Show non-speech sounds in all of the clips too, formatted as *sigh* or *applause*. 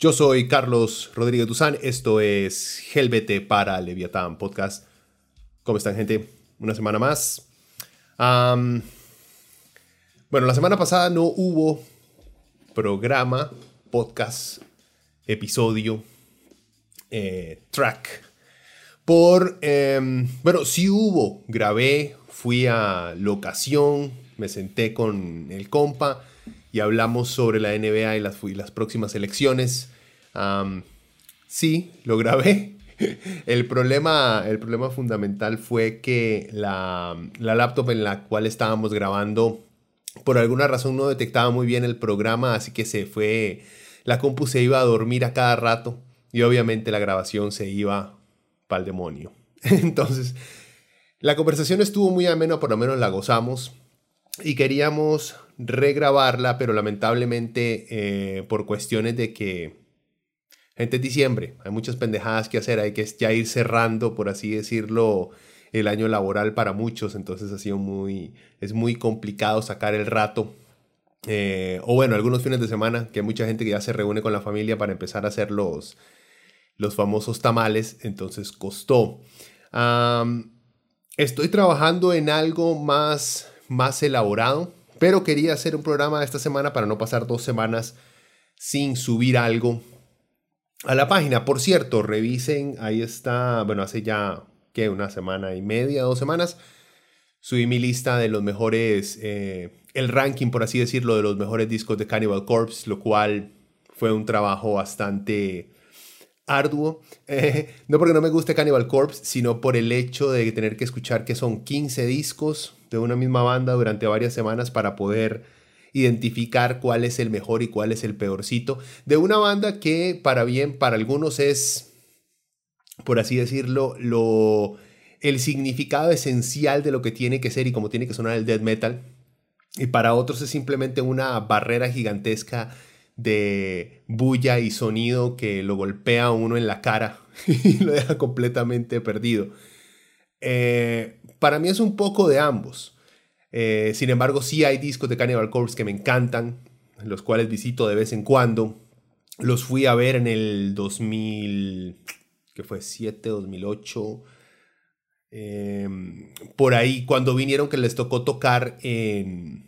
Yo soy Carlos Rodríguez Duzán, esto es Helvete para Leviatán Podcast. ¿Cómo están gente? Una semana más. bueno, la semana pasada no hubo programa, podcast, episodio, eh, track. Por, em, bueno, sí hubo, grabé, fui a locación, me senté con el compa y hablamos sobre la NBA y las, las próximas elecciones. sí, lo grabé. *laughs* El problema, el problema fundamental fue que la, la, laptop en la cual estábamos grabando, por alguna razón no detectaba muy bien el programa, así que se fue, la compu se iba a dormir a cada rato y obviamente la grabación se iba para el demonio. *laughs* Entonces, la conversación estuvo muy amena, por lo menos la gozamos y queríamos regrabarla, pero lamentablemente eh, por cuestiones de que, gente, es diciembre, hay muchas pendejadas que hacer, hay que ya ir cerrando, por así decirlo, el año laboral para muchos, entonces ha sido muy, es muy complicado sacar el rato. Eh, o bueno, algunos fines de semana, que hay mucha gente que ya se reúne con la familia para empezar a hacer los, los famosos tamales, entonces costó. estoy trabajando en algo más, más elaborado. Pero quería hacer un programa esta semana para no pasar dos semanas sin subir algo a la página. Por cierto, revisen, ahí está, bueno, hace ya, ¿qué? Una semana y media, dos semanas, subí mi lista de los mejores, eh, el ranking, por así decirlo, de los mejores discos de Cannibal Corpse, lo cual fue un trabajo bastante arduo. Eh, no porque no me guste Cannibal Corpse, sino por el hecho de tener que escuchar que son 15 discos de una misma banda durante varias semanas para poder identificar cuál es el mejor y cuál es el peorcito de una banda que para bien para algunos es por así decirlo lo el significado esencial de lo que tiene que ser y cómo tiene que sonar el death metal y para otros es simplemente una barrera gigantesca de bulla y sonido que lo golpea a uno en la cara *laughs* y lo deja completamente perdido. Eh, para mí es un poco de ambos. Eh, sin embargo, sí hay discos de Cannibal Corpse que me encantan, los cuales visito de vez en cuando. Los fui a ver en el 2000, que fue 7, 2008. Em, por ahí, cuando vinieron que les tocó tocar en,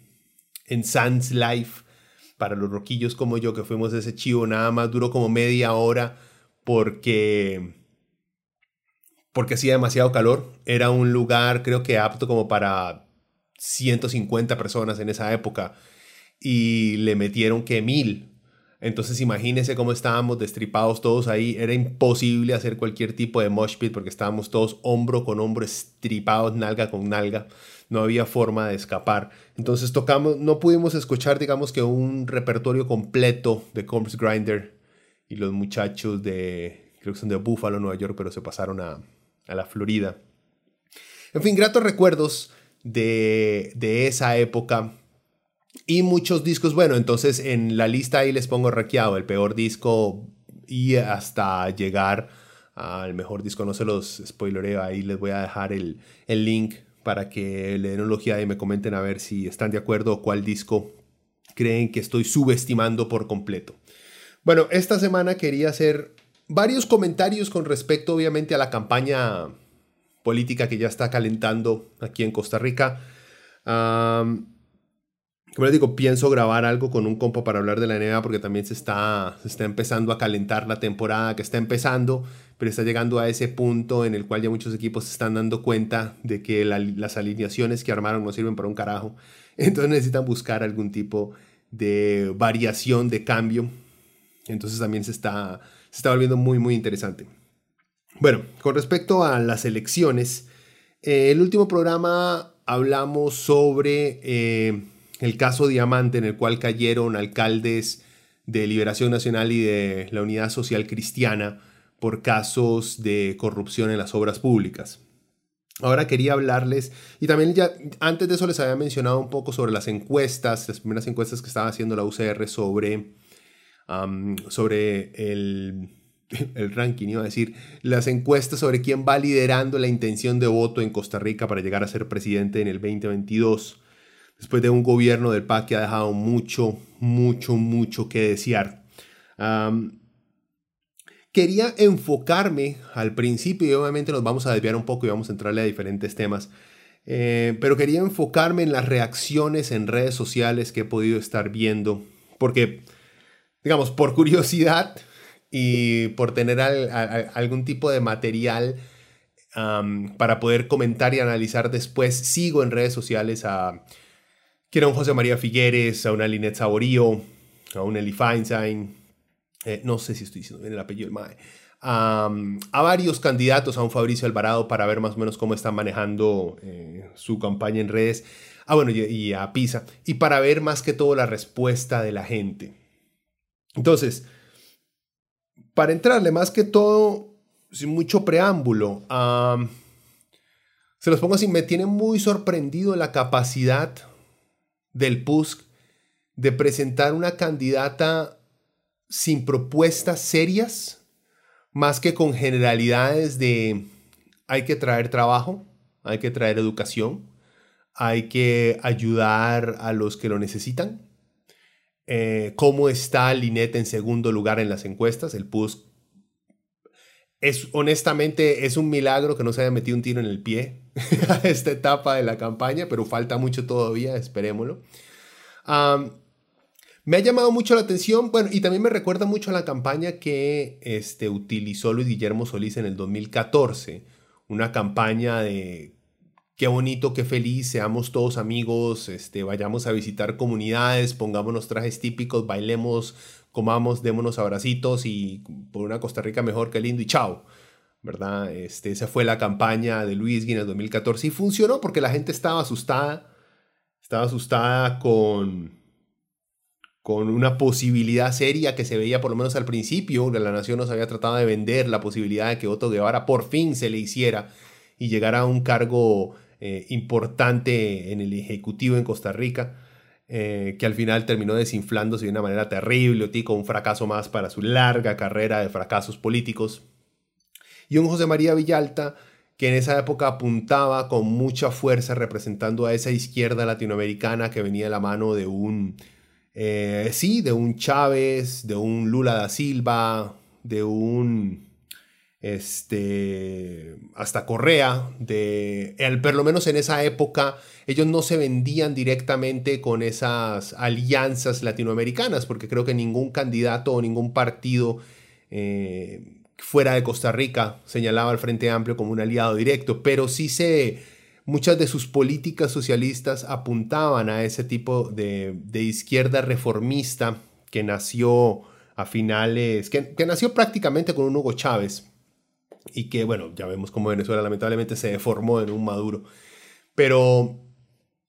en Sands Life, para los roquillos como yo, que fuimos ese chivo, nada más duró como media hora porque porque hacía demasiado calor. Era un lugar, creo que apto como para 150 personas en esa época. Y le metieron que mil. Entonces imagínense cómo estábamos destripados todos ahí. Era imposible hacer cualquier tipo de mosh pit porque estábamos todos hombro con hombro estripados, nalga con nalga. No había forma de escapar. Entonces tocamos, no pudimos escuchar, digamos que un repertorio completo de Corpse Grinder y los muchachos de, creo que son de Buffalo, Nueva York, pero se pasaron a, a la Florida. En fin, gratos recuerdos de, esa época. Y muchos discos, bueno, entonces en la lista ahí les pongo raqueado el peor disco y hasta llegar al mejor disco, no se los spoilereo, ahí les voy a dejar el, el link para que le den un y me comenten a ver si están de acuerdo o cuál disco creen que estoy subestimando por completo. Bueno, esta semana quería hacer varios comentarios con respecto obviamente a la campaña política que ya está calentando aquí en Costa Rica. Como les digo, pienso grabar algo con un compo para hablar de la NBA porque también se está, se está empezando a calentar la temporada que está empezando, pero está llegando a ese punto en el cual ya muchos equipos se están dando cuenta de que las alineaciones que armaron no sirven para un carajo. *laughs* Entonces necesitan buscar algún tipo de variación, de cambio. Entonces también se está, se está volviendo muy, muy interesante. Bueno, con respecto a las elecciones, eh, el último programa hablamos sobre eh, el caso Diamante en el cual cayeron alcaldes de Liberación Nacional y de la Unidad Social Cristiana por casos de corrupción en las obras públicas. Ahora quería hablarles, y también ya antes de eso les había mencionado un poco sobre las encuestas, las primeras encuestas que estaba haciendo la UCR sobre, sobre el, *laughs* el ranking, iba a decir, las encuestas sobre quién va liderando la intención de voto en Costa Rica para llegar a ser presidente en el 2022, después de un gobierno del PAC que ha dejado mucho, mucho, mucho que desear. Quería enfocarme al principio y obviamente nos vamos a desviar un poco y vamos a entrarle a diferentes temas. Eh, pero quería enfocarme en las reacciones en redes sociales que he podido estar viendo. Porque, digamos, por curiosidad y por tener algún tipo de material para poder comentar y analizar después, sigo en redes sociales a, quiero un José María Figueres, a una Linet Saborío, a un Eli Feinstein, eh, no sé si estoy diciendo bien el apellido del MAE, a varios candidatos, a un Fabricio Alvarado, para ver más o menos cómo están manejando eh, su campaña en redes. Ah, bueno, y, a Pisa. Y para ver más que todo la respuesta de la gente. Entonces, para entrarle más que todo, sin mucho preámbulo, se los pongo así, me tiene muy sorprendido la capacidad del PUSC de presentar una candidata sin propuestas serias, más que con generalidades de hay que traer trabajo, hay que traer educación, hay que ayudar a los que lo necesitan. Eh, ¿Cómo está Linet en segundo lugar en las encuestas? El PUS es honestamente es un milagro que no se haya metido un tiro en el pie *laughs* a esta etapa de la campaña, pero falta mucho todavía, esperémoslo. Me ha llamado mucho la atención, bueno, y también me recuerda mucho a la campaña que este, utilizó Luis Guillermo Solís en el 2014, una campaña de qué bonito, qué feliz, seamos todos amigos, este, vayamos a visitar comunidades, pongámonos trajes típicos, bailemos, comamos, démonos abracitos y por una Costa Rica mejor que lindo y chao. ¿Verdad? Este, esa fue la campaña de Luis el 2014 y funcionó porque la gente estaba asustada, estaba asustada con con una posibilidad seria que se veía por lo menos al principio, la nación nos había tratado de vender la posibilidad de que Otto Guevara por fin se le hiciera y llegara a un cargo eh, importante en el Ejecutivo en Costa Rica, eh, que al final terminó desinflándose de una manera terrible, con un fracaso más para su larga carrera de fracasos políticos. Y un José María Villalta que en esa época apuntaba con mucha fuerza representando a esa izquierda latinoamericana que venía de la mano de un eh, sí, de un Chávez, de un Lula da Silva, de un este, hasta Correa, de, el, por lo menos en esa época, ellos no se vendían directamente con esas alianzas latinoamericanas, porque creo que ningún candidato o ningún partido eh, fuera de Costa Rica señalaba al Frente Amplio como un aliado directo, pero sí se muchas de sus políticas socialistas apuntaban a ese tipo de, izquierda reformista que nació a finales, que, nació prácticamente con un Hugo Chávez y que, bueno, ya vemos cómo Venezuela lamentablemente se deformó en un Maduro, pero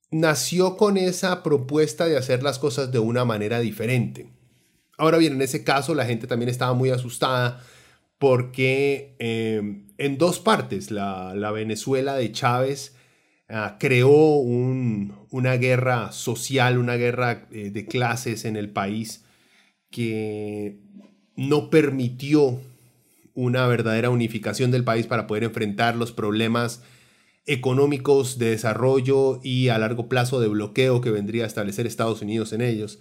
nació con esa propuesta de hacer las cosas de una manera diferente. Ahora bien, en ese caso la gente también estaba muy asustada porque eh, en dos partes, la, la Venezuela de Chávez Ah, creó una guerra social, una guerra eh, de clases en el país que no permitió una verdadera unificación del país para poder enfrentar los problemas económicos de desarrollo y a largo plazo de bloqueo que vendría a establecer Estados Unidos en ellos.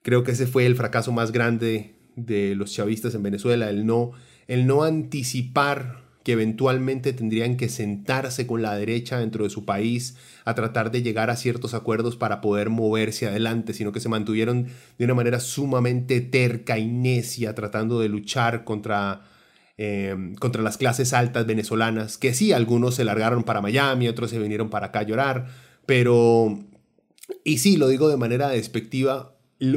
Creo que ese fue el fracaso más grande de los chavistas en Venezuela, el no, el no anticipar que eventualmente tendrían que sentarse con la derecha dentro de su país a tratar de llegar a ciertos acuerdos para poder moverse adelante, sino que se mantuvieron de una manera sumamente terca y necia tratando de luchar contra, eh, contra las clases altas venezolanas, que sí, algunos se largaron para Miami, otros se vinieron para acá a llorar, pero, y sí, lo digo de manera despectiva,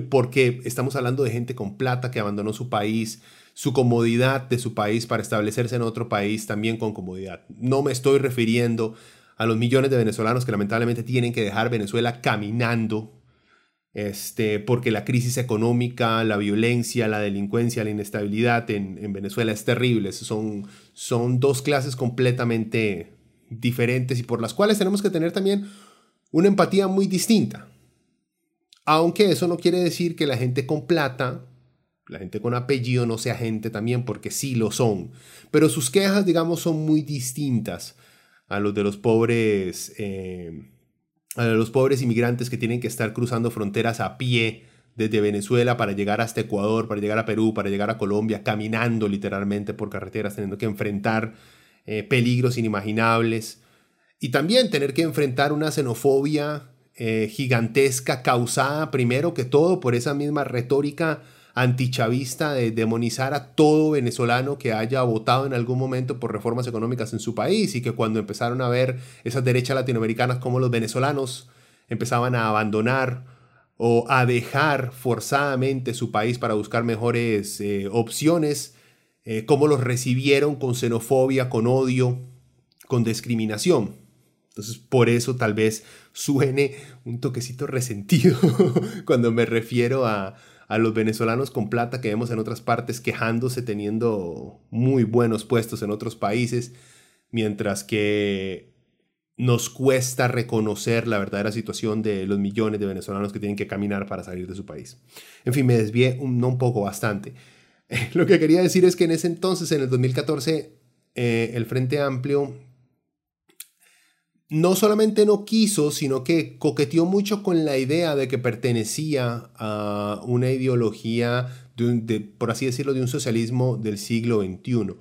porque estamos hablando de gente con plata que abandonó su país, su comodidad de su país para establecerse en otro país también con comodidad. No me estoy refiriendo a los millones de venezolanos que lamentablemente tienen que dejar Venezuela caminando, este, porque la crisis económica, la violencia, la delincuencia, la inestabilidad en, Venezuela es terrible. Son, son dos clases completamente diferentes y por las cuales tenemos que tener también una empatía muy distinta. Aunque eso no quiere decir que la gente con plata, la gente con apellido no sea gente también, porque sí lo son. Pero sus quejas, digamos, son muy distintas a los de los pobres, eh, a los pobres inmigrantes que tienen que estar cruzando fronteras a pie desde Venezuela para llegar hasta Ecuador, para llegar a Perú, para llegar a Colombia, caminando literalmente por carreteras, teniendo que enfrentar eh, peligros inimaginables y también tener que enfrentar una xenofobia eh, gigantesca causada primero que todo por esa misma retórica antichavista de demonizar a todo venezolano que haya votado en algún momento por reformas económicas en su país y que cuando empezaron a ver esas derechas latinoamericanas como los venezolanos empezaban a abandonar o a dejar forzadamente su país para buscar mejores eh, opciones, eh, cómo los recibieron con xenofobia, con odio, con discriminación. Entonces, por eso tal vez suene un toquecito resentido *laughs* cuando me refiero a, a los venezolanos con plata que vemos en otras partes quejándose teniendo muy buenos puestos en otros países, mientras que nos cuesta reconocer la verdadera situación de los millones de venezolanos que tienen que caminar para salir de su país. En fin, me desvié un, no un poco, bastante. *laughs* Lo que quería decir es que en ese entonces, en el 2014, eh, el Frente Amplio no solamente no quiso, sino que coqueteó mucho con la idea de que pertenecía a una ideología, de, por así decirlo, de un socialismo del siglo XXI.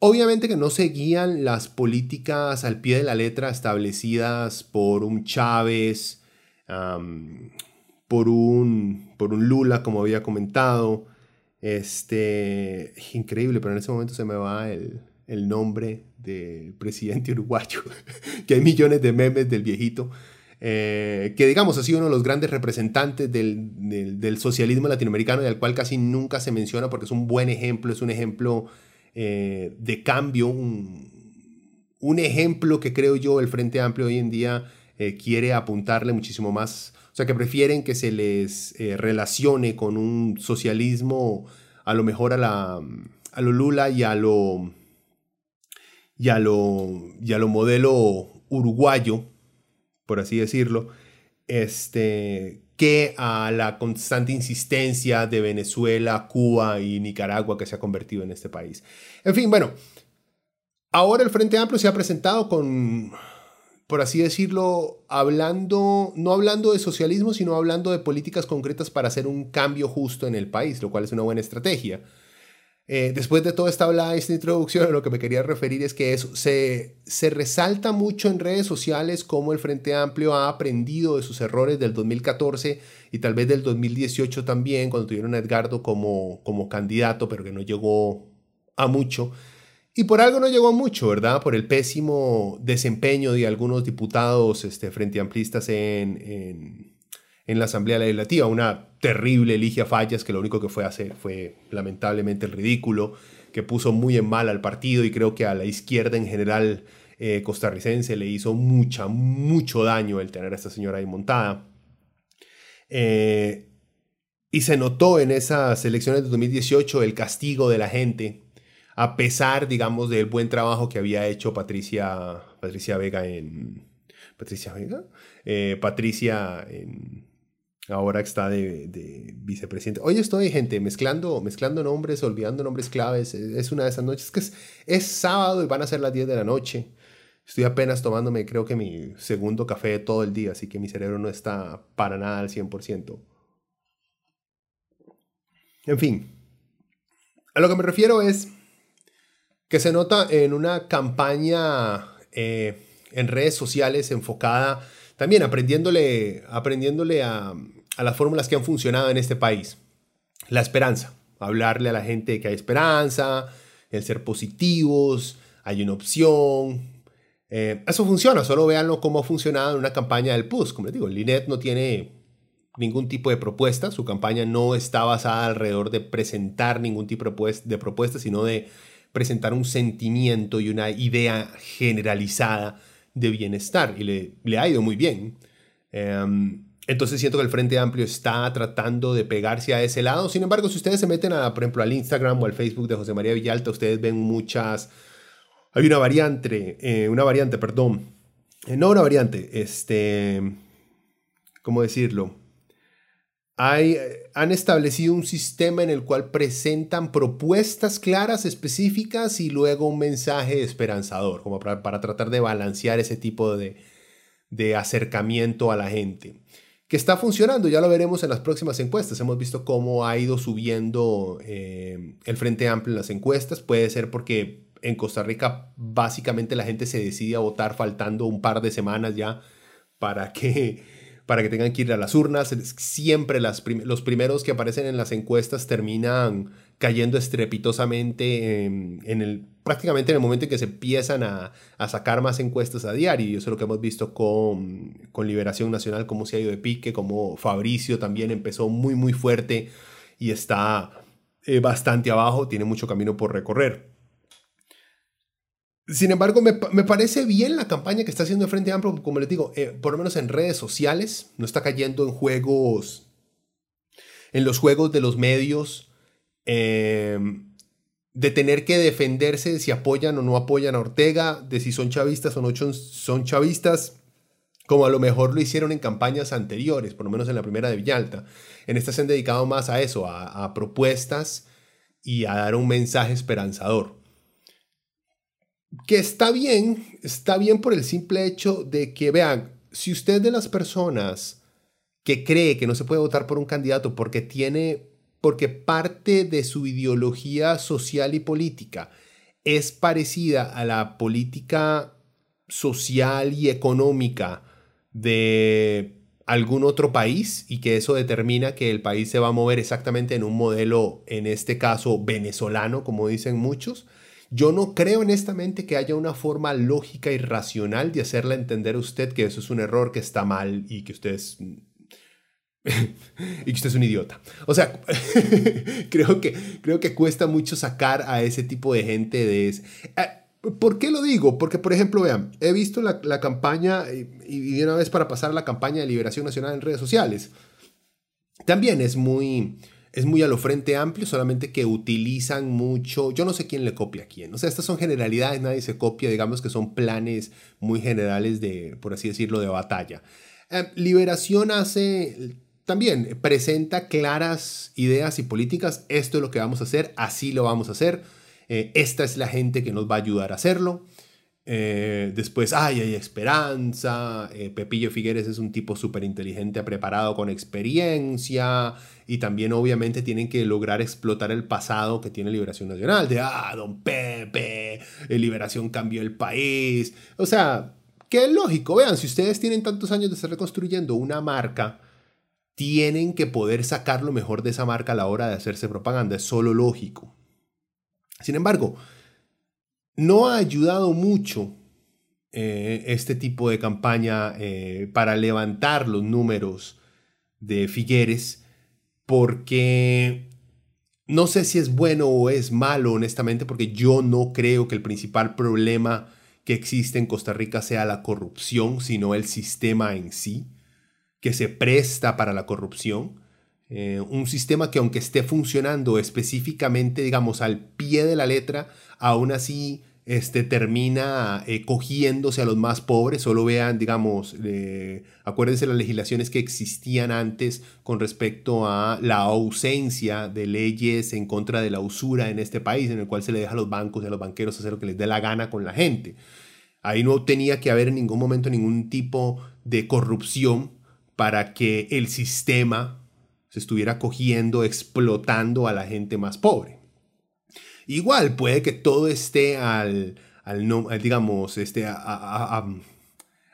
Obviamente que no seguían las políticas al pie de la letra establecidas por un Chávez, por, un, por un Lula, como había comentado. Este, increíble, pero en ese momento se me va el, el nombre del presidente *laughs* uruguayo, que hay millones de memes del viejito, eh, que digamos ha sido uno de los grandes representantes del, socialismo latinoamericano y al cual casi nunca se menciona porque es un buen ejemplo, es un ejemplo eh, de cambio, un, ejemplo que creo yo el Frente Amplio hoy en día eh, quiere apuntarle muchísimo más, o sea que prefieren que se les relacione con un socialismo a lo mejor a, la, a lo Lula y a lo y a lo, lo modelo uruguayo, por así decirlo, este, que a la constante insistencia de Venezuela, Cuba y Nicaragua que se ha convertido en este país. En fin, bueno, ahora el Frente Amplio se ha presentado con, por así decirlo, hablando, no hablando de socialismo, sino hablando de políticas concretas para hacer un cambio justo en el país, lo cual es una buena estrategia. Eh, después de toda esta hablada, esta introducción, lo que me quería referir es que eso, se, se resalta mucho en redes sociales cómo el Frente Amplio ha aprendido de sus errores del 2014 y tal vez del 2018 también, cuando tuvieron a Edgardo como, como candidato, pero que no llegó a mucho. Y por algo no llegó a mucho, ¿verdad? Por el pésimo desempeño de algunos diputados este, frente amplistas en en la Asamblea Legislativa, una terrible Ligia Fallas que lo único que fue hacer fue lamentablemente el ridículo, que puso muy en mal al partido y creo que a la izquierda en general eh, costarricense le hizo mucha, mucho daño el tener a esta señora ahí montada. Eh, y se notó en esas elecciones de 2018 el castigo de la gente, a pesar, digamos, del buen trabajo que había hecho Patricia, Patricia Vega en... Patricia Vega? Eh, Patricia en ahora está de, vicepresidente. Hoy estoy, gente, mezclando, mezclando nombres, olvidando nombres claves. Es una de esas noches que es, sábado y van a ser las 10 de la noche. Estoy apenas tomándome, creo que mi segundo café todo el día, así que mi cerebro no está para nada al 100%. En fin, a lo que me refiero es que se nota en una campaña eh, en redes sociales enfocada también aprendiéndole, aprendiéndole a, a las fórmulas que han funcionado en este país. La esperanza, hablarle a la gente que hay esperanza, el ser positivos, hay una opción. Eh, eso funciona, solo véanlo cómo ha funcionado en una campaña del PUS. Como les digo, Linet no tiene ningún tipo de propuesta. Su campaña no está basada alrededor de presentar ningún tipo de propuesta, sino de presentar un sentimiento y una idea generalizada de bienestar. Y le, le ha ido muy bien. Em, entonces siento que el Frente Amplio está tratando de pegarse a ese lado. Sin embargo, si ustedes se meten, por ejemplo, al Instagram o al Facebook de José María Villalta, ustedes ven muchas... Hay una variante, eh, una variante, perdón. Eh, no una variante, este... ¿Cómo decirlo? Hay, han establecido un sistema en el cual presentan propuestas claras, específicas y luego un mensaje esperanzador, como para, para tratar de balancear ese tipo de, de acercamiento a la gente que está funcionando, ya lo veremos en las próximas encuestas. Hemos visto cómo ha ido subiendo eh, el Frente Amplio en las encuestas. Puede ser porque en Costa Rica básicamente la gente se decide a votar faltando un par de semanas ya para que, *laughs* para que tengan que ir a las urnas. Siempre los primeros que aparecen en las encuestas terminan cayendo estrepitosamente en, el, prácticamente en el momento en que se empiezan a, sacar más encuestas a diario. Y eso es lo que hemos visto con, Liberación Nacional, cómo se ha ido de pique, como Fabricio también empezó muy, muy fuerte y está eh, bastante abajo, tiene mucho camino por recorrer. Sin embargo, me, parece bien la campaña que está haciendo el Frente Amplio, como les digo, eh, por lo menos en redes sociales, no está cayendo en juegos, en los juegos de los medios, Em, de tener que defenderse de si apoyan o no apoyan a Ortega, de si son chavistas o no son chavistas, como a lo mejor lo hicieron en campañas anteriores, por lo menos en la primera de Villalta. En esta se han dedicado más a eso, a, a propuestas y a dar un mensaje esperanzador. Que está bien, está bien por el simple hecho de que, vean, si usted de las personas que cree que no se puede votar por un candidato porque tiene porque parte de su ideología social y política es parecida a la política social y económica de algún otro país y que eso determina que el país se va a mover exactamente en un modelo, en este caso venezolano, como dicen muchos. Yo no creo honestamente que haya una forma lógica y racional de hacerle entender a usted que eso es un error, que está mal y que ustedes *laughs* y que usted es un idiota. O sea, *laughs* creo, que, creo que cuesta mucho sacar a ese tipo de gente de ese. Eh, ¿Por qué lo digo? Porque, por ejemplo, vean, he visto la, la campaña, y, y, una vez para pasar la campaña de Liberación Nacional en redes sociales, también es muy, es muy a lo frente amplio, solamente que utilizan mucho, yo no sé quién le copia a quién, o sea, estas son generalidades, nadie se copia, digamos que son planes muy generales de, por así decirlo, de batalla. Eh, Liberación hace también presenta claras ideas y políticas. Esto es lo que vamos a hacer, así lo vamos a hacer. Eh, esta es la gente que nos va a ayudar a hacerlo. Eh, después, ay, hay esperanza. Eh, Pepillo Figueres es un tipo súper inteligente, preparado con experiencia. Y también, obviamente, tienen que lograr explotar el pasado que tiene Liberación Nacional. De, ah, don Pepe, Liberación cambió el país. O sea, es lógico. Vean, si ustedes tienen tantos años de estar reconstruyendo una marca tienen que poder sacar lo mejor de esa marca a la hora de hacerse propaganda. Es solo lógico. Sin embargo, no ha ayudado mucho eh, este tipo de campaña eh, para levantar los números de Figueres porque no sé si es bueno o es malo, honestamente, porque yo no creo que el principal problema que existe en Costa Rica sea la corrupción, sino el sistema en sí que se presta para la corrupción. Eh, un sistema que aunque esté funcionando específicamente, digamos, al pie de la letra, aún así este, termina eh, cogiéndose a los más pobres. Solo vean, digamos, eh, acuérdense las legislaciones que existían antes con respecto a la ausencia de leyes en contra de la usura en este país, en el cual se le deja a los bancos y a los banqueros hacer lo que les dé la gana con la gente. Ahí no tenía que haber en ningún momento ningún tipo de corrupción para que el sistema se estuviera cogiendo, explotando a la gente más pobre. Igual puede que todo esté al, al, digamos, esté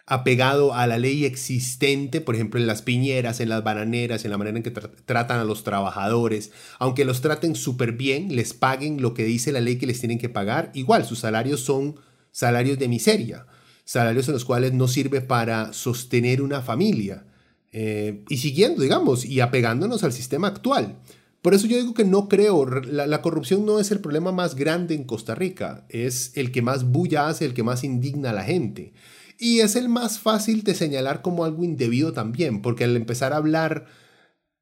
apegado a la ley existente, por ejemplo, en las piñeras, en las bananeras, en la manera en que tratan a los trabajadores, aunque los traten súper bien, les paguen lo que dice la ley que les tienen que pagar, igual sus salarios son salarios de miseria, salarios en los cuales no sirve para sostener una familia eh, y siguiendo, digamos, y apegándonos al sistema actual. Por eso yo digo que no creo, la, corrupción no es el problema más grande en Costa Rica, es el que más bulla hace, el que más indigna a la gente. Y es el más fácil de señalar como algo indebido también, porque al empezar a hablar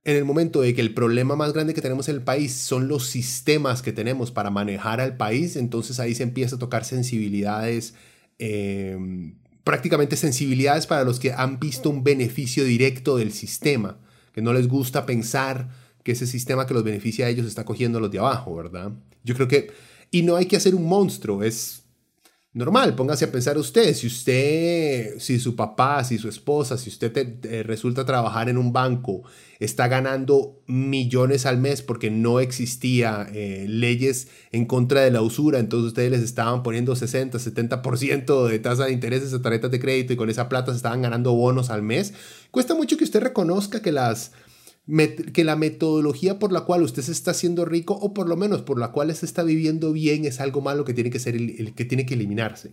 en el momento de que el problema más grande que tenemos en el país son los sistemas que tenemos para manejar al país, entonces ahí se empieza a tocar sensibilidades, em, prácticamente sensibilidades para los que han visto un beneficio directo del sistema, que no les gusta pensar que ese sistema que los beneficia a ellos está cogiendo a los de abajo, ¿verdad? Yo creo que, y no hay que hacer un monstruo, es normal, póngase a pensar usted, si usted, si su papá, si su esposa, si usted resulta trabajar en un banco, está ganando millones al mes porque no existía eh, leyes en contra de la usura, entonces ustedes les estaban poniendo 60, 70% de tasa de interés a tarjetas de crédito y con esa plata se estaban ganando bonos al mes, cuesta mucho que usted reconozca que las que la metodología por la cual usted se está haciendo rico o por lo menos por la cual se está viviendo bien es algo malo que tiene que, ser el, que, tiene que eliminarse.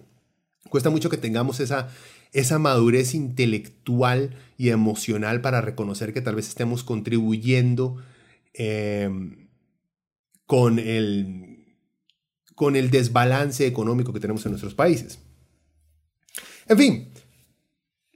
Cuesta mucho que tengamos esa, esa madurez intelectual y emocional para reconocer que tal vez estemos contribuyendo em, con, el, con el desbalance económico que tenemos en nuestros países. En fin,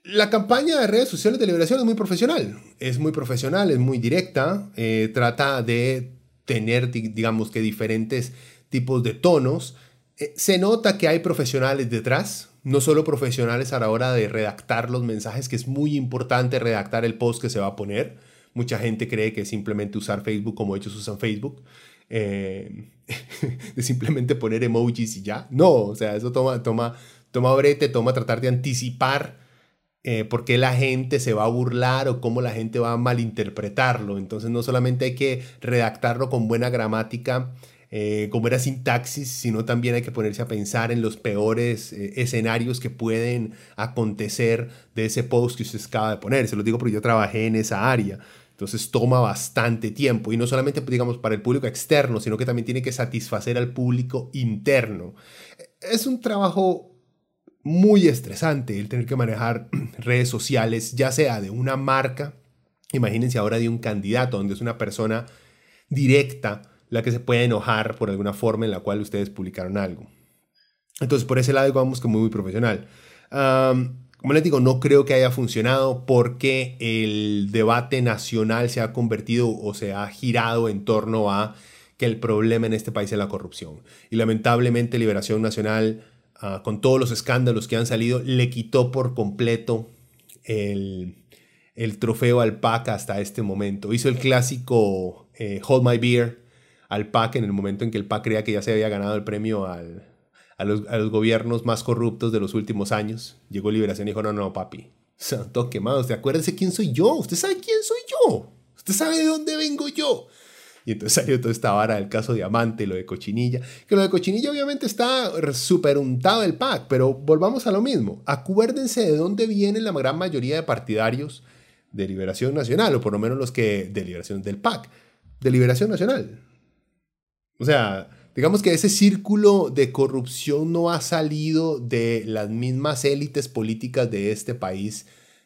la campaña de redes sociales de liberación es muy profesional, es muy profesional, es muy directa, eh, trata de tener, digamos que diferentes tipos de tonos. Eh, se nota que hay profesionales detrás, no solo profesionales a la hora de redactar los mensajes, que es muy importante redactar el post que se va a poner. Mucha gente cree que simplemente usar Facebook como ellos usan Facebook, eh, *laughs* de simplemente poner emojis y ya. No, o sea, eso toma, toma, toma brete, toma tratar de anticipar eh, por qué la gente se va a burlar o cómo la gente va a malinterpretarlo. Entonces no solamente hay que redactarlo con buena gramática, eh, con buena sintaxis, sino también hay que ponerse a pensar en los peores eh, escenarios que pueden acontecer de ese post que usted acaba de poner. Se lo digo porque yo trabajé en esa área. Entonces toma bastante tiempo y no solamente digamos para el público externo, sino que también tiene que satisfacer al público interno. Es un trabajo muy estresante el tener que manejar *clears throat* redes sociales, ya sea de una marca, imagínense ahora de un candidato, donde es una persona directa la que se puede enojar por alguna forma en la cual ustedes publicaron algo. Entonces, por ese lado, vamos que muy, muy profesional. como les digo, no creo que haya funcionado porque el debate nacional se ha convertido o se ha girado en torno a que el problema en este país es la corrupción. Y lamentablemente Liberación Nacional Ah, con todos los escándalos que han salido, le quitó por completo el, trofeo al PAC hasta este momento. Hizo el clásico eh, Hold My Beer al PAC en el momento en que el PAC creía que ya se había ganado el premio a, los, gobiernos más corruptos de los últimos años. Llegó Liberación y dijo, no, no, papi, *laughs* santo quemado, usted acuérdese quién soy yo, usted sabe quién soy yo, usted sabe de dónde vengo yo. Y entonces salió toda esta vara del caso Diamante, lo de Cochinilla. Que lo de Cochinilla obviamente está súper untado el PAC, pero volvamos a lo mismo. Acuérdense de dónde vienen la gran mayoría de partidarios de Liberación Nacional, o por lo menos los que de Liberación del PAC, de Liberación Nacional. O sea, digamos que ese círculo de corrupción no ha salido de las mismas élites políticas de este país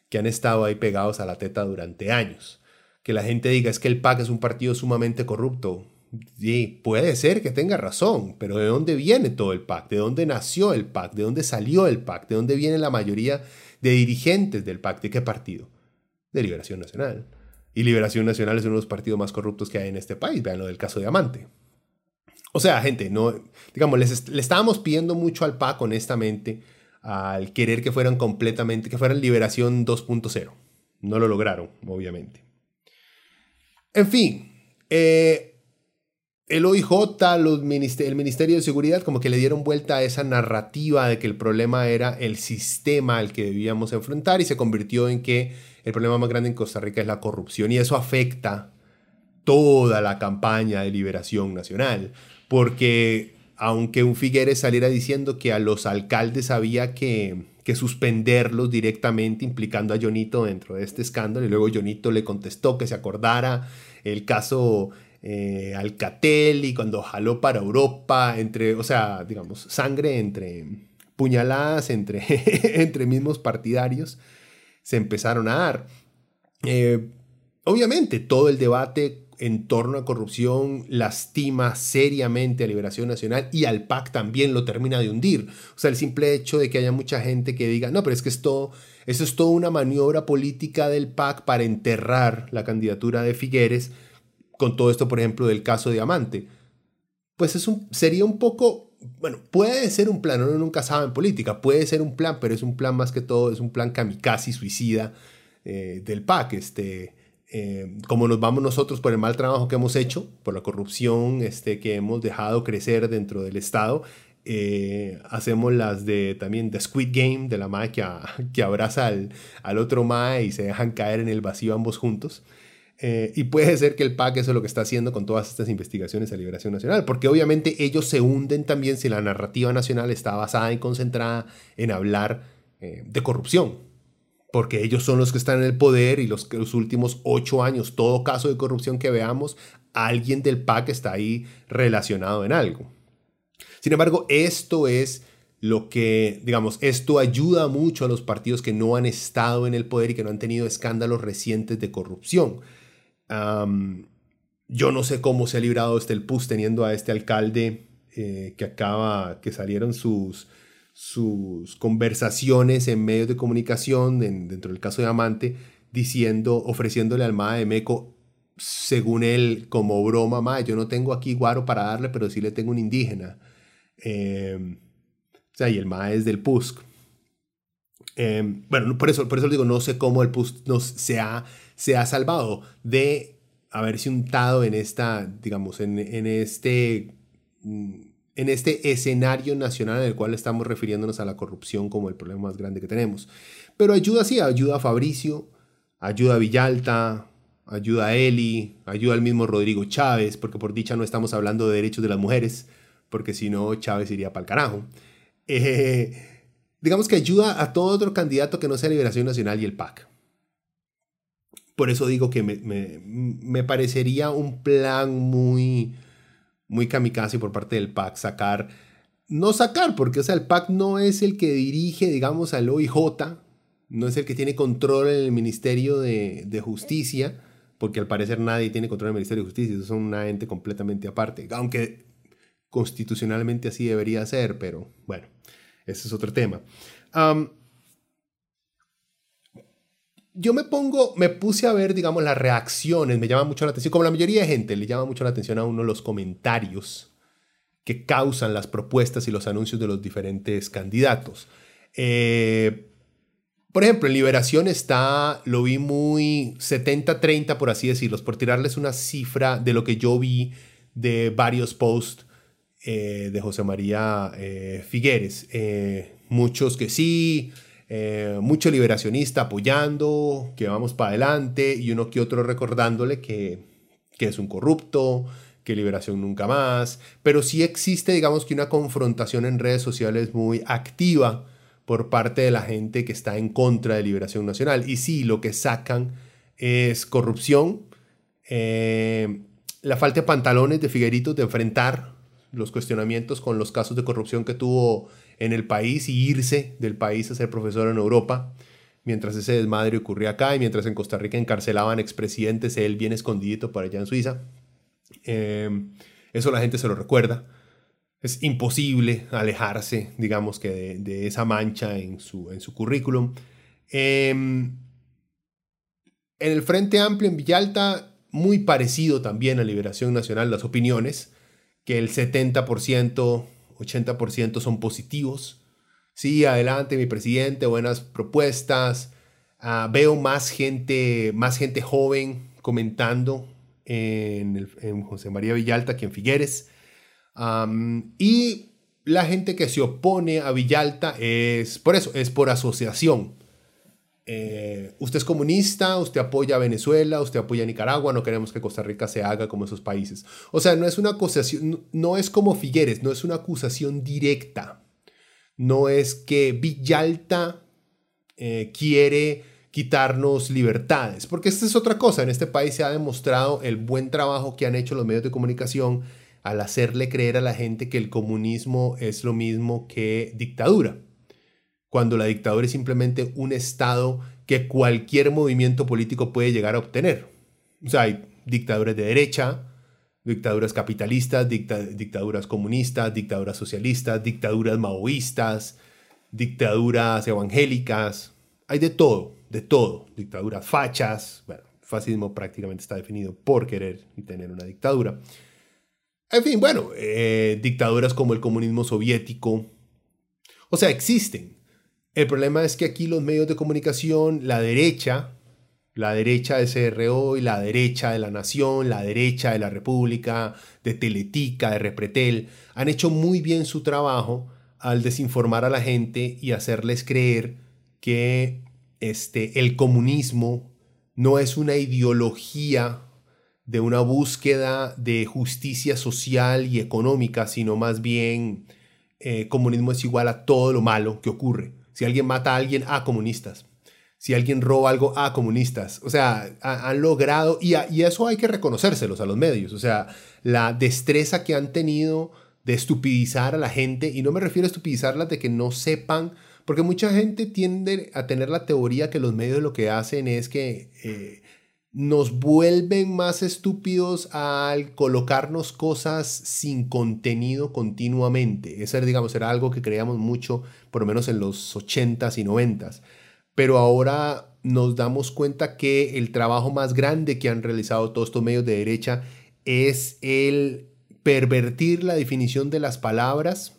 que han estado ahí pegados a la teta durante años que la gente diga es que el PAC es un partido sumamente corrupto. Sí, puede ser que tenga razón, pero ¿de dónde viene todo el PAC? ¿De dónde nació el PAC? ¿De dónde salió el PAC? ¿De dónde viene la mayoría de dirigentes del PAC? ¿De qué partido? De Liberación Nacional. Y Liberación Nacional es uno de los partidos más corruptos que hay en este país. Vean lo del caso de Amante. O sea, gente, no, digamos, les, le estábamos pidiendo mucho al PAC, honestamente, al querer que fueran completamente, que fueran Liberación 2.0. No lo lograron, obviamente. En fin, eh, el OIJ, el Ministerio de Seguridad, como que le dieron vuelta a esa narrativa de que el problema era el sistema al que debíamos enfrentar y se convirtió en que el problema más grande en Costa Rica es la corrupción. Y eso afecta toda la campaña de liberación nacional, porque aunque un Figueres saliera diciendo que a los alcaldes había que, que suspenderlos directamente, implicando a Jonito dentro de este escándalo, y luego Jonito le contestó que se acordara el caso eh, Alcatel y cuando jaló para Europa, entre, o sea, digamos, sangre entre puñaladas entre, *laughs* entre mismos partidarios, se empezaron a dar. Eh, obviamente, todo el debate en torno a corrupción lastima seriamente a Liberación Nacional y al PAC también lo termina de hundir. O sea, el simple hecho de que haya mucha gente que diga, no, pero es que esto, es toda una maniobra política del PAC para enterrar la candidatura de Figueres, con todo esto, por ejemplo, del caso Diamante. Pues es un, sería un poco, bueno, puede ser un plan, uno nunca sabe en política, puede ser un plan, pero es un plan más que todo, es un plan kamikaze suicida eh, del PAC, este eh, como nos vamos nosotros por el mal trabajo que hemos hecho, por la corrupción este, que hemos dejado crecer dentro del Estado, eh, hacemos las de también The Squid Game, de la MAE *laughs* que, abraza al, al, otro MAE y se dejan caer en el vacío ambos juntos. Eh, y puede ser que el PAC eso es lo que está haciendo con todas estas investigaciones a Liberación Nacional, porque obviamente ellos se hunden también si la narrativa nacional está basada y concentrada en hablar de corrupción porque ellos son los que están en el poder y los, los últimos ocho años, todo caso de corrupción que veamos, alguien del PAC está ahí relacionado en algo. Sin embargo, esto es lo que, digamos, esto ayuda mucho a los partidos que no han estado en el poder y que no han tenido escándalos recientes de corrupción. yo no sé cómo se ha librado este el PUS teniendo a este alcalde eh, que acaba, que salieron sus, sus conversaciones en medios de comunicación, dentro del caso de Amante, diciendo, ofreciéndole al MAE de Meco, según él, como broma, MAE, yo no tengo aquí guaro para darle, pero sí le tengo un indígena. Em, o sea, y el MAE es del PUSC. Em, bueno, por eso, por eso digo, no sé cómo el PUSC nos, se, ha, se ha salvado de haberse untado en esta, digamos, en, en este mm, en este escenario nacional en el cual estamos refiriéndonos a la corrupción como el problema más grande que tenemos. Pero ayuda sí, ayuda a Fabricio, ayuda a Villalta, ayuda a Eli, ayuda al mismo Rodrigo Chávez, porque por dicha no estamos hablando de derechos de las mujeres, porque si no Chávez iría para el carajo. Eh, digamos que ayuda a todo otro candidato que no sea Liberación Nacional y el PAC. Por eso digo que me, me parecería un plan muy muy kamikaze por parte del PAC sacar, no sacar, porque o sea, el PAC no es el que dirige, digamos, al OIJ, no es el que tiene control en el Ministerio de, de Justicia, porque al parecer nadie tiene control en el Ministerio de Justicia, eso son una ente completamente aparte, aunque constitucionalmente así debería ser, pero bueno, ese es otro tema yo me pongo, me puse a ver, digamos, las reacciones, me llama mucho la atención, como la mayoría de gente, le llama mucho la atención a uno los comentarios que causan las propuestas y los anuncios de los diferentes candidatos. Eh, por ejemplo, en Liberación está, lo vi muy 70-30, por así decirlo, por tirarles una cifra de lo que yo vi de varios posts eh, de José María eh, Figueres. muchos que sí, eh, mucho liberacionista apoyando, que vamos para adelante, y uno que otro recordándole que, que es un corrupto, que liberación nunca más, pero sí existe, digamos que una confrontación en redes sociales muy activa por parte de la gente que está en contra de liberación nacional. Y sí, lo que sacan es corrupción, eh, la falta de pantalones de Figueritos de enfrentar los cuestionamientos con los casos de corrupción que tuvo en el país y irse del país a ser profesor en Europa, mientras ese desmadre ocurría acá y mientras en Costa Rica encarcelaban expresidentes, él bien escondido por allá en Suiza. Em, eso la gente se lo recuerda. Es imposible alejarse, digamos que, de, esa mancha en su, en su currículum. Em, en el Frente Amplio en Villalta, muy parecido también a Liberación Nacional, las opiniones, que el 70% 80% son positivos. Sí, adelante mi presidente, buenas propuestas. Ah, veo más gente, más gente joven comentando en, José María Villalta que en Figueres. y la gente que se opone a Villalta es por eso, es por asociación. Eh, usted es comunista, usted apoya a Venezuela, usted apoya a Nicaragua, no queremos que Costa Rica se haga como esos países. O sea, no es una acusación, no es como Figueres, no es una acusación directa. No es que Villalta eh, quiere quitarnos libertades, porque esta es otra cosa. En este país se ha demostrado el buen trabajo que han hecho los medios de comunicación al hacerle creer a la gente que el comunismo es lo mismo que dictadura cuando la dictadura es simplemente un Estado que cualquier movimiento político puede llegar a obtener. O sea, hay dictaduras de derecha, dictaduras capitalistas, dictaduras comunistas, dictaduras socialistas, dictaduras maoístas, dictaduras evangélicas, hay de todo, de todo, dictaduras fachas, bueno, fascismo prácticamente está definido por querer y tener una dictadura. En fin, bueno, eh, dictaduras como el comunismo soviético, o sea, existen. El problema es que aquí los medios de comunicación, la derecha, la derecha de CRO y la derecha de la Nación, la derecha de la República, de Teletica, de Repretel, han hecho muy bien su trabajo al desinformar a la gente y hacerles creer que este, el comunismo no es una ideología de una búsqueda de justicia social y económica, sino más bien eh, comunismo es igual a todo lo malo que ocurre. Si alguien mata a alguien, a ah, comunistas. Si alguien roba algo, a ah, comunistas. O sea, han logrado, y, y eso hay que reconocérselos a los medios, o sea, la destreza que han tenido de estupidizar a la gente, y no me refiero a estupidizarlas de que no sepan, porque mucha gente tiende a tener la teoría que los medios lo que hacen es que eh, nos vuelven más estúpidos al colocarnos cosas sin contenido continuamente. Ese, digamos, era algo que creíamos mucho, por lo menos en los 80s y 90s. Pero ahora nos damos cuenta que el trabajo más grande que han realizado todos estos medios de derecha es el pervertir la definición de las palabras,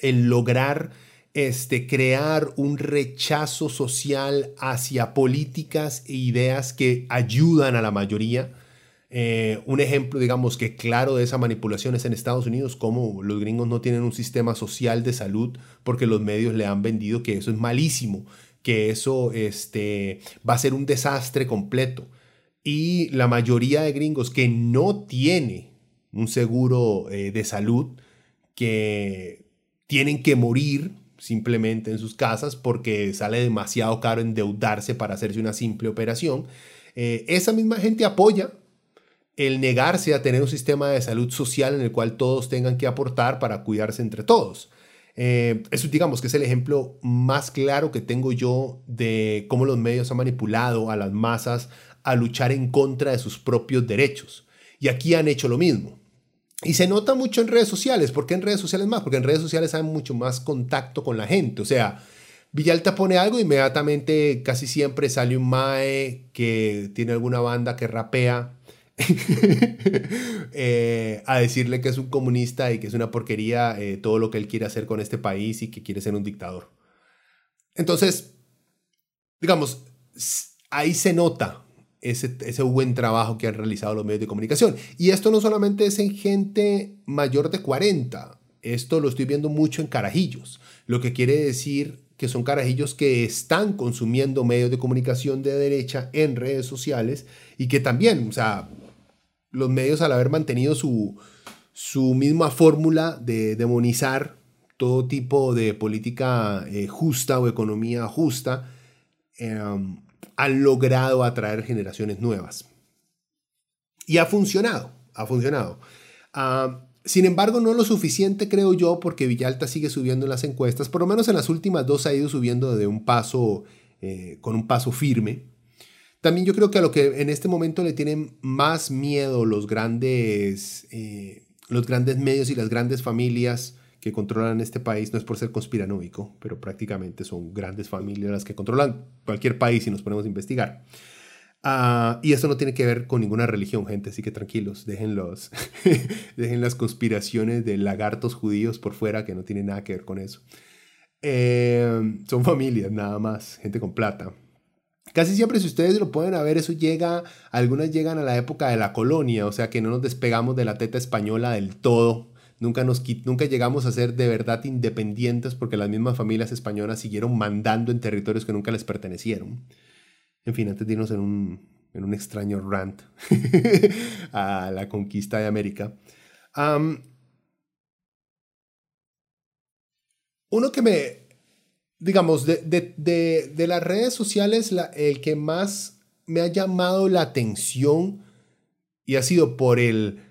el lograr este, crear un rechazo social hacia políticas e ideas que ayudan a la mayoría. Eh, un ejemplo, digamos, que claro de esa manipulación es en Estados Unidos, como los gringos no tienen un sistema social de salud porque los medios le han vendido que eso es malísimo, que eso este, va a ser un desastre completo. Y la mayoría de gringos que no tiene un seguro eh, de salud que tienen que morir simplemente en sus casas porque sale demasiado caro endeudarse para hacerse una simple operación. Eh, esa misma gente apoya el negarse a tener un sistema de salud social en el cual todos tengan que aportar para cuidarse entre todos. Eh, eso digamos que es el ejemplo más claro que tengo yo de cómo los medios han manipulado a las masas a luchar en contra de sus propios derechos. Y aquí han hecho lo mismo. Y se nota mucho en redes sociales. ¿Por qué en redes sociales más? Porque en redes sociales hay mucho más contacto con la gente. O sea, Villalta pone algo, inmediatamente casi siempre sale un Mae que tiene alguna banda que rapea *laughs* eh, a decirle que es un comunista y que es una porquería eh, todo lo que él quiere hacer con este país y que quiere ser un dictador. Entonces, digamos, ahí se nota ese, buen trabajo que han realizado los medios de comunicación. Y esto no solamente es en gente mayor de 40, esto lo estoy viendo mucho en carajillos, lo que quiere decir que son carajillos que están consumiendo medios de comunicación de derecha en redes sociales y que también, o sea, los medios al haber mantenido su, su misma fórmula de demonizar todo tipo de política eh, justa o economía justa, em, han logrado atraer generaciones nuevas. Y ha funcionado, ha funcionado. Ah, sin embargo, no lo suficiente, creo yo, porque Villalta sigue subiendo en las encuestas. Por lo menos en las últimas dos ha ido subiendo de un paso, eh, con un paso firme. También yo creo que a lo que en este momento le tienen más miedo los grandes, eh, los grandes medios y las grandes familias que controlan este país, no es por ser conspiranoico, pero prácticamente son grandes familias las que controlan cualquier país si nos ponemos a investigar. Ah, y esto no tiene que ver con ninguna religión, gente, así que tranquilos, dejen, *laughs* dejen las conspiraciones de lagartos judíos por fuera, que no tienen nada que ver con eso. Eh, son familias, nada más, gente con plata. Casi siempre, si ustedes lo pueden ver, eso llega, algunas llegan a la época de la colonia, o sea que no nos despegamos de la teta española del todo Nunca, nos, nunca llegamos a ser de verdad independientes porque las mismas familias españolas siguieron mandando en territorios que nunca les pertenecieron. En fin, antes de irnos en un, en un extraño rant *laughs* a la conquista de América. uno que me, digamos, de, de, de, las redes sociales, el que más me ha llamado la atención y ha sido por el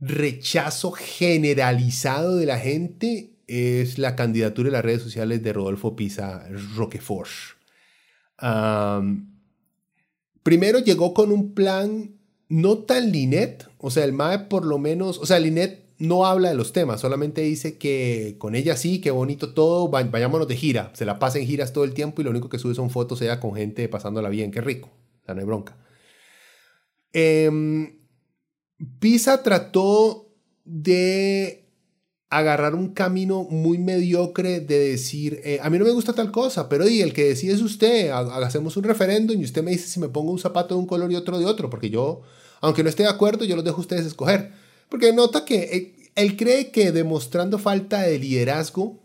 rechazo generalizado de la gente es la candidatura en las redes sociales de Rodolfo Pisa Roquefort. primero llegó con un plan no tan Linet, o sea, el MAE por lo menos, o sea, Linet no habla de los temas, solamente dice que con ella sí, qué bonito todo, vayámonos de gira, se la pasa en giras todo el tiempo y lo único que sube son fotos ella con gente pasándola bien, qué rico, o sea, no hay bronca. Em, Pisa trató de agarrar un camino muy mediocre de decir, eh, a mí no me gusta tal cosa, pero y el que decide es usted, hacemos un referéndum y usted me dice si me pongo un zapato de un color y otro de otro, porque yo, aunque no esté de acuerdo, yo los dejo a ustedes escoger. Porque nota que eh, él cree que demostrando falta de liderazgo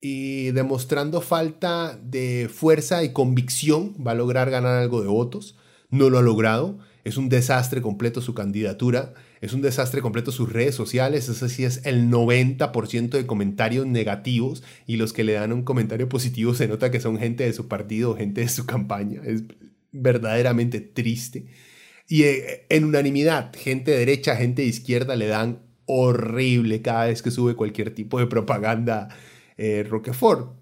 y demostrando falta de fuerza y convicción va a lograr ganar algo de votos. No lo ha logrado. Es un desastre completo su candidatura. Es un desastre completo sus redes sociales. Eso sí es el 90% de comentarios negativos y los que le dan un comentario positivo se nota que son gente de su partido, gente de su campaña. Es verdaderamente triste. Y eh, en unanimidad, gente de derecha, gente de izquierda le dan horrible cada vez que sube cualquier tipo de propaganda eh, Roquefort.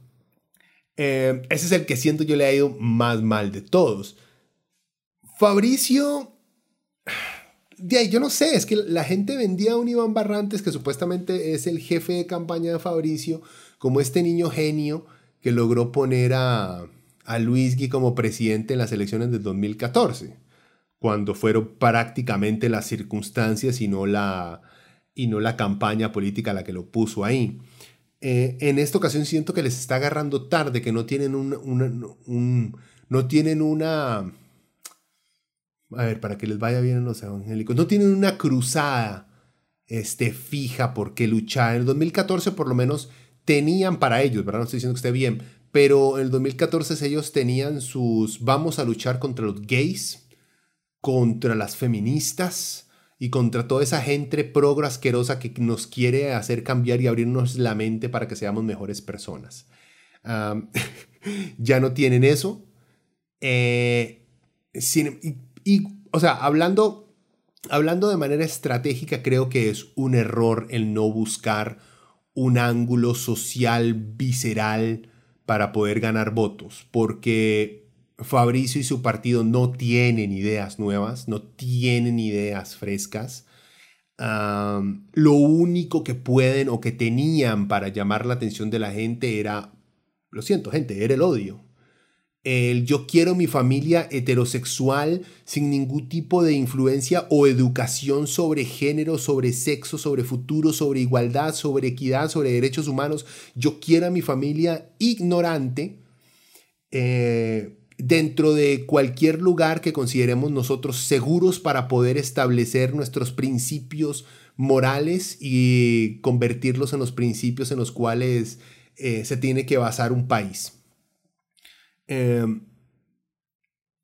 Eh, ese es el que siento yo le ha ido más mal de todos. Fabricio de yo no sé, es que la gente vendía a un Iván Barrantes, que supuestamente es el jefe de campaña de Fabricio, como este niño genio que logró poner a, a Luis Gui como presidente en las elecciones del 2014, cuando fueron prácticamente las circunstancias y no la, y no la campaña política la que lo puso ahí. Eh, en esta ocasión siento que les está agarrando tarde, que no tienen un, no tienen una a ver, para que les vaya bien a los evangélicos, no tienen una cruzada este, fija por qué luchar. En el 2014 por lo menos tenían para ellos, ¿verdad? No estoy diciendo que esté bien, pero en el 2014 ellos tenían sus vamos a luchar contra los gays, contra las feministas y contra toda esa gente progre asquerosa que nos quiere hacer cambiar y abrirnos la mente para que seamos mejores personas. *laughs* ya no tienen eso. Eh, sin, y, o sea, hablando, hablando de manera estratégica, creo que es un error el no buscar un ángulo social visceral para poder ganar votos, porque Fabricio y su partido no tienen ideas nuevas, no tienen ideas frescas. lo único que pueden o que tenían para llamar la atención de la gente era, lo siento gente, era el odio el yo quiero mi familia heterosexual sin ningún tipo de influencia o educación sobre género, sobre sexo, sobre futuro, sobre igualdad, sobre equidad, sobre derechos humanos. Yo quiero a mi familia ignorante eh, dentro de cualquier lugar que consideremos nosotros seguros para poder establecer nuestros principios morales y convertirlos en los principios en los cuales eh, se tiene que basar un país. Em,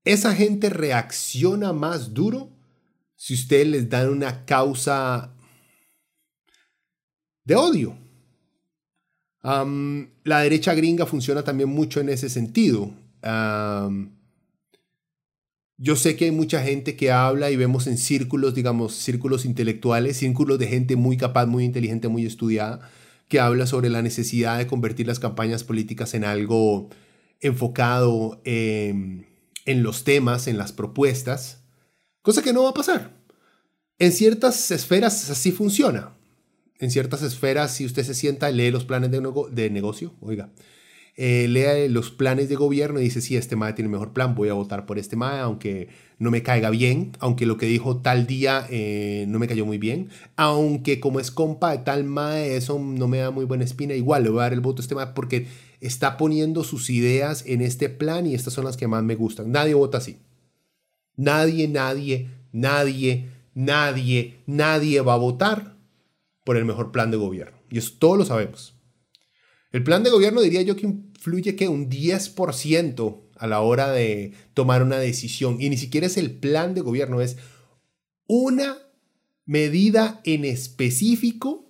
esa gente reacciona más duro si ustedes les dan una causa de odio. la derecha gringa funciona también mucho en ese sentido. yo sé que hay mucha gente que habla y vemos en círculos, digamos, círculos intelectuales, círculos de gente muy capaz, muy inteligente, muy estudiada, que habla sobre la necesidad de convertir las campañas políticas en algo enfocado en los temas, en las propuestas, cosa que no va a pasar. En ciertas esferas así funciona. En ciertas esferas, si usted se sienta, lee los planes de, de negocio, oiga, eh, lea los planes de gobierno y dice, sí, este MAE tiene mejor plan, voy a votar por este MAE, aunque no me caiga bien, aunque lo que dijo tal día eh, no me cayó muy bien, aunque como es compa de tal MAE, eso no me da muy buena espina, igual le voy a dar el voto a este MAE porque está poniendo sus ideas en este plan y estas son las que más me gustan. Nadie vota así. Nadie, nadie, nadie, nadie, nadie va a votar por el mejor plan de gobierno. Y eso todos lo sabemos. El plan de gobierno diría yo que influye que un 10% a la hora de tomar una decisión. Y ni siquiera es el plan de gobierno, es una medida en específico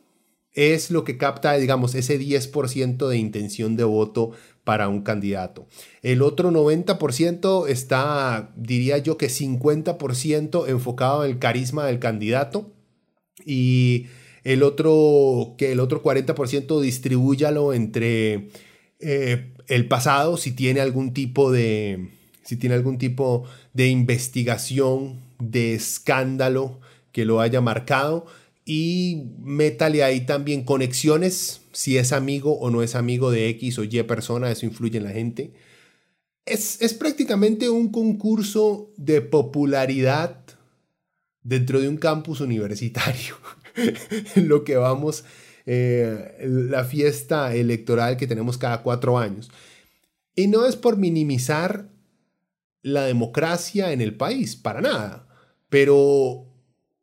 es lo que capta, digamos, ese 10% de intención de voto para un candidato. El otro 90% está, diría yo que 50% enfocado en el carisma del candidato y el otro, que el otro 40% distribúyalo entre eh, el pasado, si tiene algún tipo de, si tiene algún tipo de investigación, de escándalo que lo haya marcado y métale ahí también conexiones, si es amigo o no es amigo de X o Y persona, eso influye en la gente. Es, es prácticamente un concurso de popularidad dentro de un campus universitario, *laughs* *laughs* lo que vamos, eh, la fiesta electoral que tenemos cada cuatro años. Y no es por minimizar la democracia en el país, para nada, pero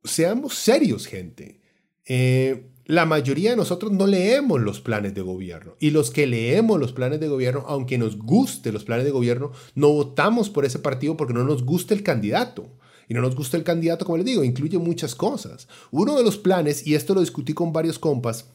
seamos serios, gente. Eh, la mayoría de nosotros no leemos los planes de gobierno y los que leemos los planes de gobierno, aunque nos guste los planes de gobierno, no votamos por ese partido porque no nos gusta el candidato. Y no nos gusta el candidato, como les digo, incluye muchas cosas. Uno de los planes, y esto lo discutí con varios compas,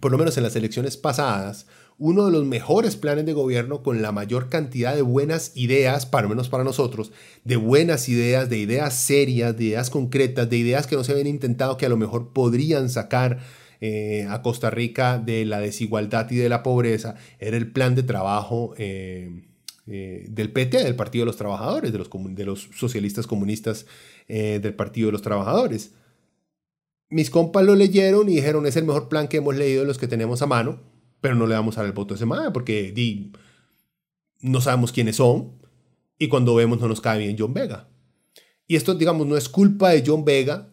por lo menos en las elecciones pasadas, uno de los mejores planes de gobierno con la mayor cantidad de buenas ideas, para menos para nosotros, de buenas ideas, de ideas serias, de ideas concretas, de ideas que no se habían intentado que a lo mejor podrían sacar eh, a Costa Rica de la desigualdad y de la pobreza, era el plan de trabajo eh, eh, del PT, del Partido de los Trabajadores, de los, socialistas comunistas del Partido de los Trabajadores. Mis compas lo leyeron y dijeron, es el mejor plan que hemos leído de los que tenemos a mano pero no le vamos a dar el voto a ese porque di, no sabemos quiénes son y cuando vemos no nos cae bien John Vega. Y esto, digamos, no es culpa de John Vega